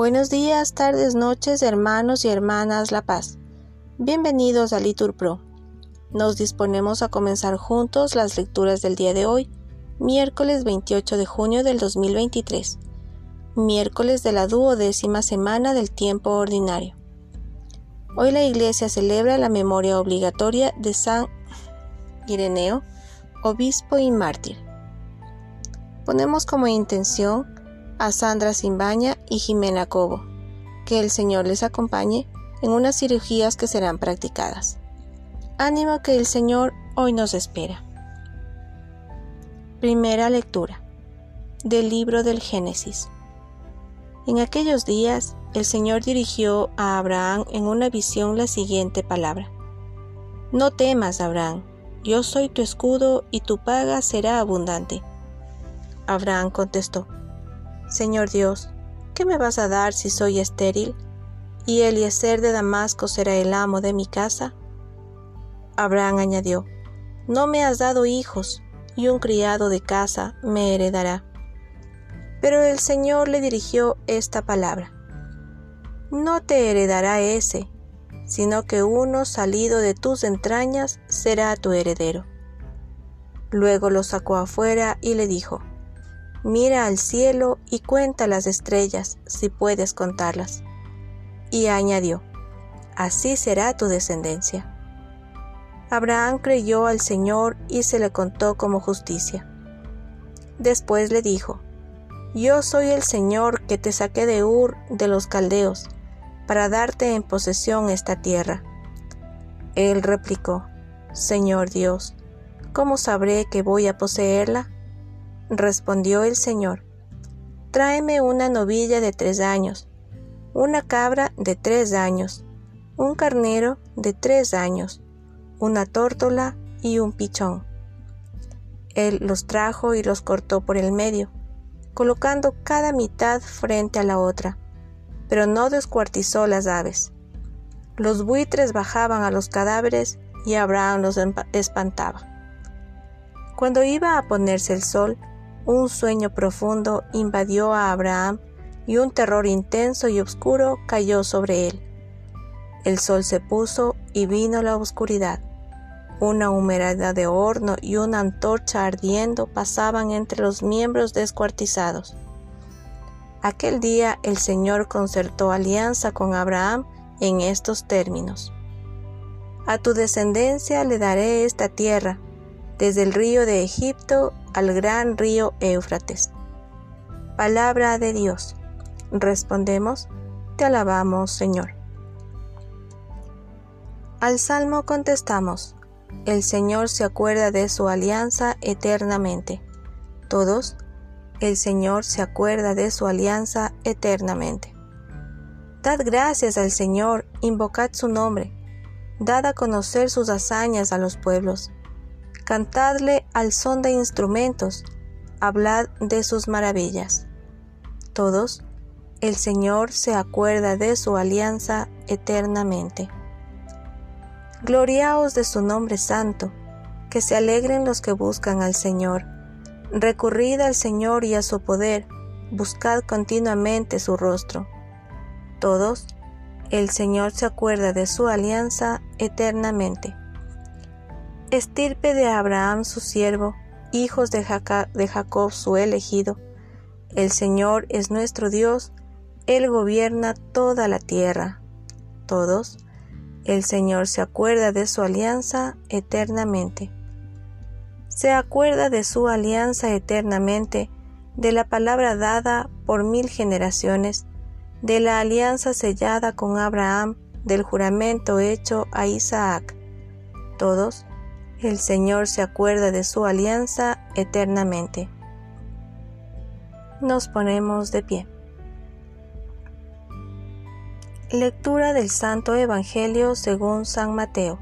Buenos días, tardes, noches, hermanos y hermanas La Paz. Bienvenidos a Litur Pro. Nos disponemos a comenzar juntos las lecturas del día de hoy, miércoles 28 de junio del 2023, miércoles de la duodécima semana del tiempo ordinario. Hoy la Iglesia celebra la memoria obligatoria de San Ireneo, obispo y mártir. Ponemos como intención a Sandra Simbaña y Jimena Cobo, que el Señor les acompañe en unas cirugías que serán practicadas. Ánimo que el Señor hoy nos espera. Primera lectura del libro del Génesis. En aquellos días el Señor dirigió a Abraham en una visión la siguiente palabra. No temas, Abraham, yo soy tu escudo y tu paga será abundante. Abraham contestó, Señor Dios, ¿qué me vas a dar si soy estéril? ¿Y Eliezer de Damasco será el amo de mi casa? Abraham añadió, No me has dado hijos, y un criado de casa me heredará. Pero el Señor le dirigió esta palabra, No te heredará ese, sino que uno salido de tus entrañas será tu heredero. Luego lo sacó afuera y le dijo, Mira al cielo y cuenta las estrellas, si puedes contarlas. Y añadió, Así será tu descendencia. Abraham creyó al Señor y se le contó como justicia. Después le dijo, Yo soy el Señor que te saqué de Ur de los Caldeos, para darte en posesión esta tierra. Él replicó, Señor Dios, ¿cómo sabré que voy a poseerla? Respondió el Señor, Tráeme una novilla de tres años, una cabra de tres años, un carnero de tres años, una tórtola y un pichón. Él los trajo y los cortó por el medio, colocando cada mitad frente a la otra, pero no descuartizó las aves. Los buitres bajaban a los cadáveres y Abraham los espantaba. Cuando iba a ponerse el sol, un sueño profundo invadió a Abraham y un terror intenso y oscuro cayó sobre él. El sol se puso y vino la oscuridad. Una humedad de horno y una antorcha ardiendo pasaban entre los miembros descuartizados. Aquel día el Señor concertó alianza con Abraham en estos términos. A tu descendencia le daré esta tierra, desde el río de Egipto al gran río Éufrates. Palabra de Dios. Respondemos, te alabamos, Señor. Al Salmo contestamos, el Señor se acuerda de su alianza eternamente. Todos, el Señor se acuerda de su alianza eternamente. Dad gracias al Señor, invocad su nombre, dad a conocer sus hazañas a los pueblos Cantadle al son de instrumentos, hablad de sus maravillas. Todos, el Señor se acuerda de su alianza eternamente. Gloriaos de su nombre santo, que se alegren los que buscan al Señor. Recurrid al Señor y a su poder, buscad continuamente su rostro. Todos, el Señor se acuerda de su alianza eternamente estirpe de Abraham su siervo, hijos de Jacob, su elegido. El Señor es nuestro Dios, Él gobierna toda la tierra. Todos, el Señor se acuerda de su alianza eternamente. Se acuerda de su alianza eternamente, de la palabra dada por mil generaciones, de la alianza sellada con Abraham, del juramento hecho a Isaac. Todos, el Señor se acuerda de su alianza eternamente. Nos ponemos de pie. Lectura del Santo Evangelio según San Mateo.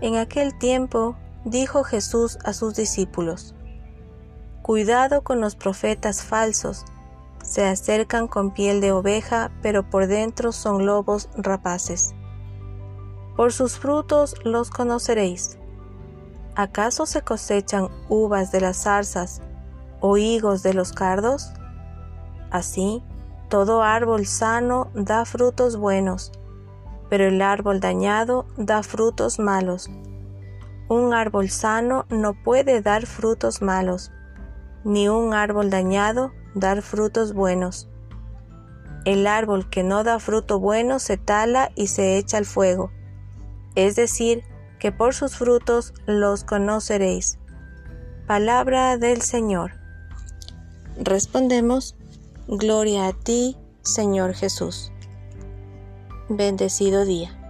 En aquel tiempo dijo Jesús a sus discípulos, Cuidado con los profetas falsos, se acercan con piel de oveja, pero por dentro son lobos rapaces. Por sus frutos los conoceréis. ¿Acaso se cosechan uvas de las zarzas o higos de los cardos? Así, todo árbol sano da frutos buenos, pero el árbol dañado da frutos malos. Un árbol sano no puede dar frutos malos, ni un árbol dañado dar frutos buenos. El árbol que no da fruto bueno se tala y se echa al fuego. Es decir, que por sus frutos los conoceréis. Palabra del Señor. Respondemos, Gloria a ti, Señor Jesús. Bendecido día.